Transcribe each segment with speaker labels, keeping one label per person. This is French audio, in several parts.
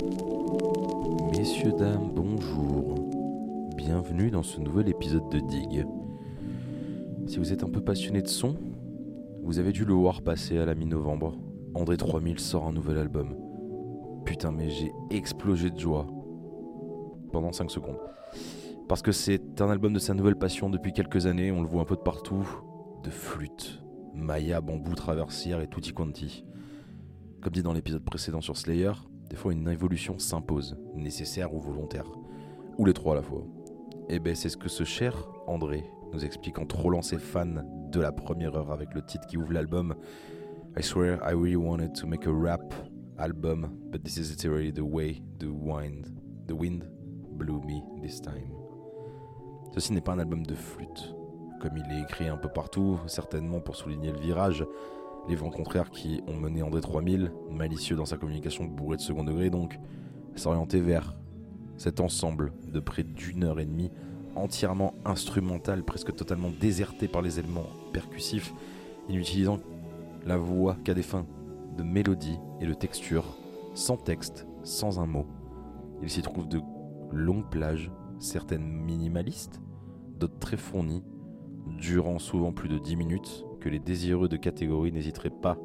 Speaker 1: Messieurs, dames, bonjour. Bienvenue dans ce nouvel épisode de Dig. Si vous êtes un peu passionné de son, vous avez dû le voir passer à la mi-novembre. André 3000 sort un nouvel album. Putain, mais j'ai explosé de joie pendant 5 secondes. Parce que c'est un album de sa nouvelle passion depuis quelques années, on le voit un peu de partout. De flûte, Maya, bambou, traversière et tutti quanti. Comme dit dans l'épisode précédent sur Slayer, des fois une évolution s'impose, nécessaire ou volontaire. Ou les trois à la fois. Et ben c'est ce que ce cher André nous explique en trollant ses fans de la première heure avec le titre qui ouvre l'album. I swear I really wanted to make a rap album, but this is literally the way the wind, the wind blew me this time. Ceci n'est pas un album de flûte, comme il est écrit un peu partout, certainement pour souligner le virage, les vents contraires qui ont mené André 3000, malicieux dans sa communication bourré de second degré donc, s'orienter vers cet ensemble de près d'une heure et demie, entièrement instrumental, presque totalement déserté par les éléments percussifs, en utilisant la voix qu'à des fins de mélodie et de texture, sans texte, sans un mot. Il s'y trouve de longues plages, certaines minimalistes, d'autres très fournies, durant souvent plus de 10 minutes, que les désireux de catégorie n'hésiteraient pas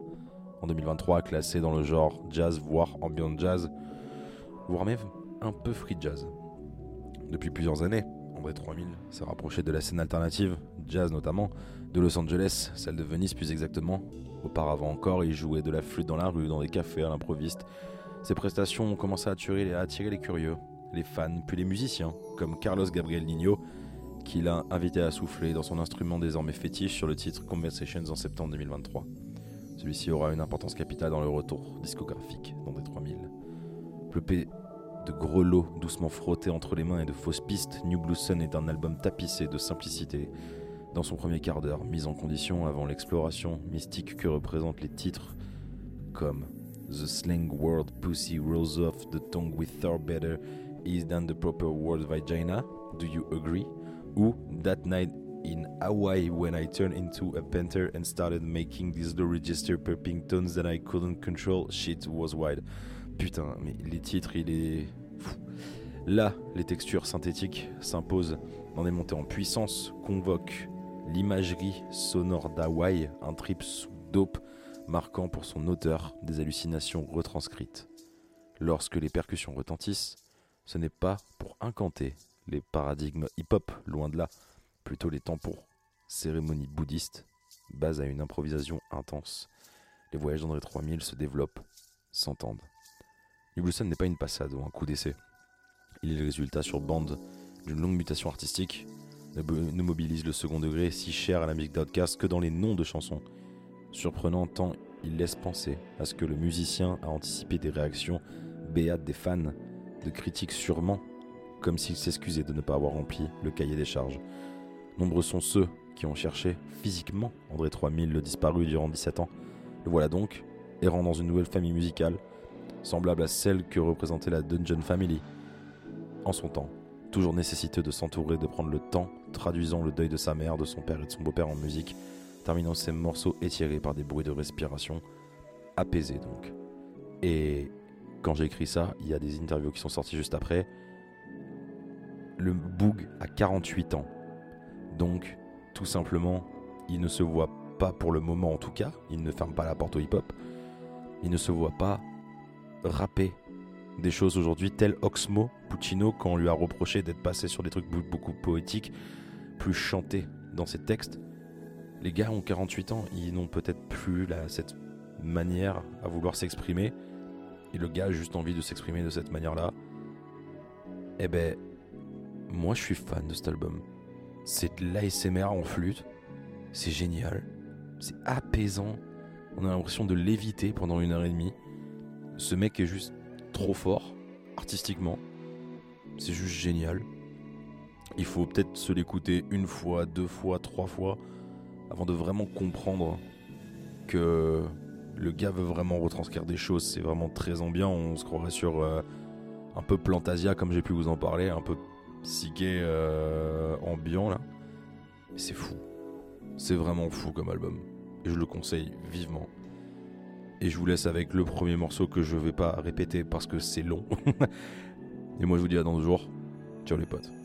Speaker 1: en 2023 à classer dans le genre jazz, voire ambient jazz, voire même un peu free jazz. Depuis plusieurs années, André 3000 s'est rapproché de la scène alternative, jazz notamment, de Los Angeles, celle de Venise plus exactement. Auparavant encore, il jouait de la flûte dans la rue, dans des cafés à l'improviste. Ses prestations ont commencé à attirer, à attirer les curieux, les fans, puis les musiciens, comme Carlos Gabriel Nino, qui l'a invité à souffler dans son instrument désormais fétiche sur le titre Conversations en septembre 2023. Celui-ci aura une importance capitale dans le retour discographique d'André 3000. Pleupé de grelots doucement frottés entre les mains et de fausses pistes, New Blue Sun est un album tapissé de simplicité. Dans son premier quart d'heure, mise en condition avant l'exploration mystique que représentent les titres comme The Slang World Pussy Rolls Off the Tongue with Thor Better Is Than the Proper Word Vagina, Do You Agree? Ou That Night in Hawaii when I turned into a panther and started making these low register popping tones that I couldn't control, shit was wild. Putain, mais les titres, il est. Là, les textures synthétiques s'imposent dans des montées en puissance, convoquent l'imagerie sonore d'Hawaï, un trip sous dope marquant pour son auteur des hallucinations retranscrites. Lorsque les percussions retentissent, ce n'est pas pour incanter les paradigmes hip-hop, loin de là, plutôt les tampons, cérémonies bouddhistes, base à une improvisation intense. Les voyages d'André 3000 se développent, s'entendent. New n'est pas une passade ou un coup d'essai. Il est le résultat sur bande d'une longue mutation artistique, nous mobilise le second degré si cher à la musique d'Outcast que dans les noms de chansons. Surprenant tant il laisse penser à ce que le musicien a anticipé des réactions béates des fans, de critiques sûrement, comme s'il s'excusait de ne pas avoir rempli le cahier des charges. Nombreux sont ceux qui ont cherché physiquement André 3000, le disparu durant 17 ans. Le voilà donc, errant dans une nouvelle famille musicale, semblable à celle que représentait la Dungeon Family. En son temps, toujours nécessiteux de s'entourer, de prendre le temps, traduisant le deuil de sa mère, de son père et de son beau-père en musique, terminant ses morceaux étirés par des bruits de respiration, apaisés donc. Et quand j'ai écrit ça, il y a des interviews qui sont sorties juste après. Le Boog a 48 ans. Donc, tout simplement, il ne se voit pas pour le moment en tout cas, il ne ferme pas la porte au hip-hop, il ne se voit pas rapper des choses aujourd'hui telles Oxmo Puccino quand on lui a reproché d'être passé sur des trucs beaucoup poétiques, plus chantés dans ses textes. Les gars ont 48 ans, ils n'ont peut-être plus cette manière à vouloir s'exprimer. Et le gars a juste envie de s'exprimer de cette manière-là. Eh ben, moi je suis fan de cet album. C'est de l'ASMR en flûte. C'est génial. C'est apaisant. On a l'impression de léviter pendant une heure et demie. Ce mec est juste trop fort, artistiquement. C'est juste génial. Il faut peut-être se l'écouter une fois, deux fois, trois fois, avant de vraiment comprendre que le gars veut vraiment retranscrire des choses. C'est vraiment très ambiant. On se croirait sur euh, un peu Plantasia, comme j'ai pu vous en parler, un peu psyché euh, ambiant là. c'est fou. C'est vraiment fou comme album. Et je le conseille vivement. Et je vous laisse avec le premier morceau que je vais pas répéter parce que c'est long. Et moi je vous dis à dans deux jours. Ciao les potes.